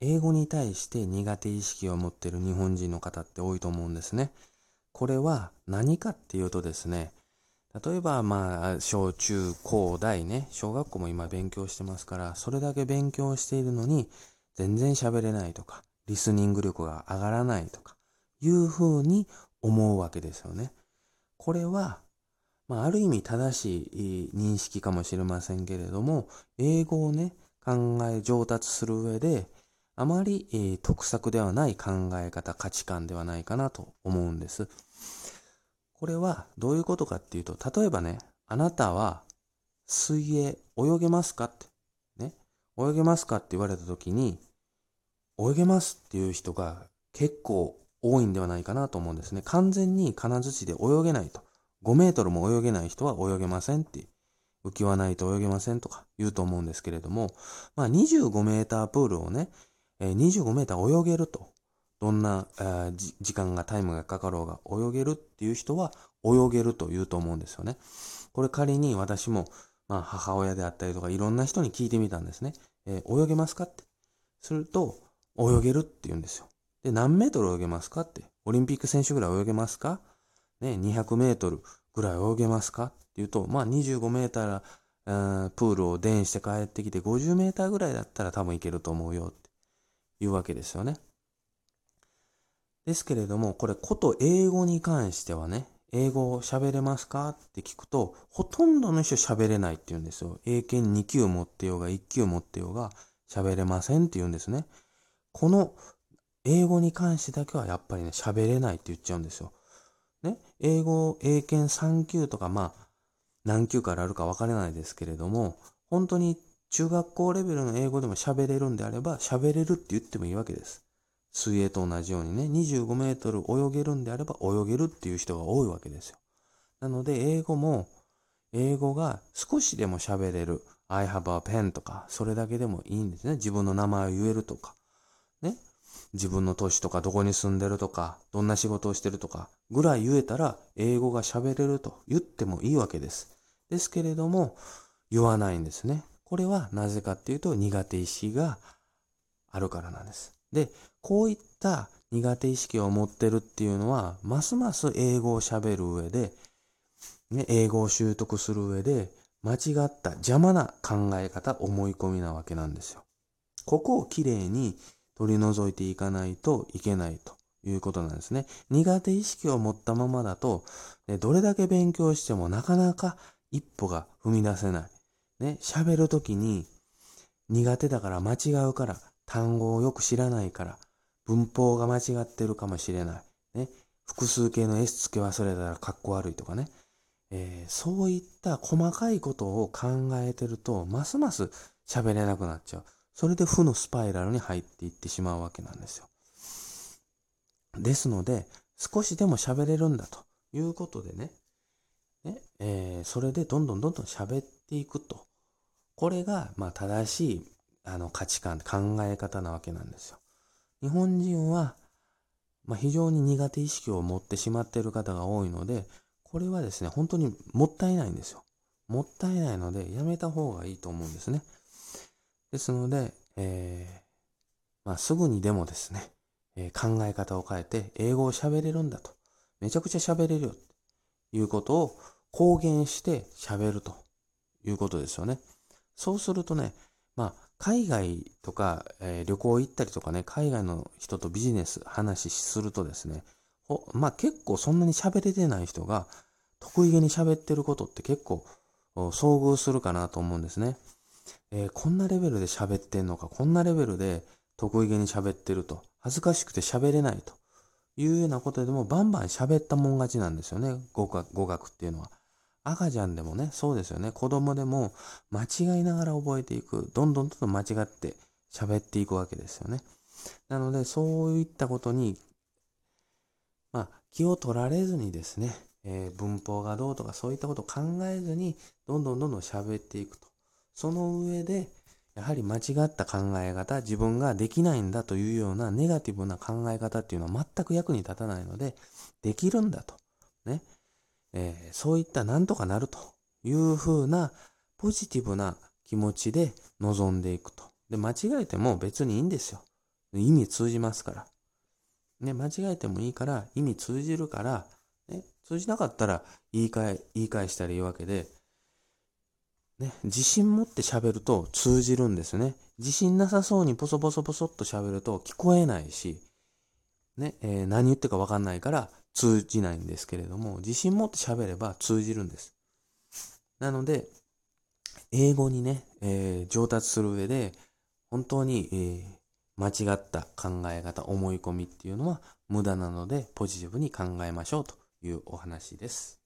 英語に対して苦手意識を持っている日本人の方って多いと思うんですね。これは何かっていうとですね、例えばまあ、小中高大ね、小学校も今勉強してますから、それだけ勉強しているのに全然喋れないとか、リスニング力が上がらないとか、いうふうに思うわけですよね。これは、まあ、ある意味正しい認識かもしれませんけれども、英語をね、考え上達する上で、あまり、えー、得策ではない考え方、価値観ではないかなと思うんです。これはどういうことかっていうと、例えばね、あなたは水泳泳げますかって、ね、泳げますかって言われた時に、泳げますっていう人が結構多いんではないかなと思うんですね。完全に金槌で泳げないと。5メートルも泳げない人は泳げませんって、浮き輪ないと泳げませんとか言うと思うんですけれども、まあ25メータープールをね、25メーター泳げると。どんな時間が、タイムがかかろうが泳げるっていう人は泳げると言うと思うんですよね。これ仮に私も、まあ母親であったりとかいろんな人に聞いてみたんですね。えー、泳げますかって。すると、泳げるって言うんですよ。で、何メートル泳げますかって。オリンピック選手ぐらい泳げますか？ね、200メートルぐらい泳げますかって言うと、まあ25メーター、プールを電して帰ってきて50メーターぐらいだったら多分いけると思うよっていうわけですよね。ですけれども、これ、こと英語に関してはね、英語を喋れますかって聞くと、ほとんどの人喋れないって言うんですよ。英検2級持ってようが1級持ってようが喋れませんって言うんですね。この英語に関してだけはやっぱりね、喋れないって言っちゃうんですよ。ね、英語、英検3級とか、まあ、何級からあるか分からないですけれども、本当に中学校レベルの英語でも喋れるんであれば、喋れるって言ってもいいわけです。水泳と同じようにね、25メートル泳げるんであれば泳げるっていう人が多いわけですよ。なので、英語も、英語が少しでも喋れる。I have a pen とか、それだけでもいいんですね。自分の名前を言えるとか。ね。自分の年とか、どこに住んでるとか、どんな仕事をしてるとか、ぐらい言えたら、英語が喋れると言ってもいいわけです。ですけれども、言わないんですね。これはなぜかっていうと、苦手意識があるからなんです。で、こういった苦手意識を持ってるっていうのは、ますます英語を喋る上で、ね、英語を習得する上で、間違った邪魔な考え方、思い込みなわけなんですよ。ここをきれいに取り除いていかないといけないということなんですね。苦手意識を持ったままだと、どれだけ勉強してもなかなか一歩が踏み出せない。ね、喋るときに苦手だから間違うから単語をよく知らないから、文法が間違ってるかもしれない。ね。複数形の S 付け忘れたらかっこ悪いとかね。えー、そういった細かいことを考えてると、ますます喋れなくなっちゃう。それで負のスパイラルに入っていってしまうわけなんですよ。ですので、少しでも喋れるんだということでね、ねえー、それでどんどんどんどん喋っていくと。これが、まあ、正しいあの価値観、考え方なわけなんですよ。日本人は、まあ、非常に苦手意識を持ってしまっている方が多いので、これはですね、本当にもったいないんですよ。もったいないので、やめた方がいいと思うんですね。ですので、えー、まあ、すぐにでもですね、えー、考え方を変えて、英語を喋れるんだと。めちゃくちゃ喋れるよ。ということを公言して喋るということですよね。そうするとね、まあ、海外とか、えー、旅行行ったりとかね、海外の人とビジネス話するとですね、まあ結構そんなに喋れてない人が得意げに喋ってることって結構遭遇するかなと思うんですね。えー、こんなレベルで喋ってんのか、こんなレベルで得意げに喋ってると、恥ずかしくて喋れないというようなことでもバンバン喋ったもん勝ちなんですよね、語学語学っていうのは。赤ちゃんでもね、そうですよね。子供でも間違いながら覚えていく。どんどんどんどん間違って喋っていくわけですよね。なので、そういったことに、まあ、気を取られずにですね、えー、文法がどうとかそういったことを考えずに、どんどんどんどん喋っていくと。その上で、やはり間違った考え方、自分ができないんだというようなネガティブな考え方っていうのは全く役に立たないので、できるんだと。ね。えー、そういったなんとかなるというふうなポジティブな気持ちで臨んでいくと。で、間違えても別にいいんですよ。意味通じますから。ね、間違えてもいいから、意味通じるから、ね、通じなかったら言い換え、言い返したらいいわけで、ね、自信持って喋ると通じるんですね。自信なさそうにポソポソポソっと喋ると聞こえないし、ね、えー何言ってかわかんないから通じないんですけれども、自信持って喋れば通じるんです。なので、英語にね、えー上達する上で、本当に、えー間違った考え方、思い込みっていうのは無駄なので、ポジティブに考えましょうというお話です。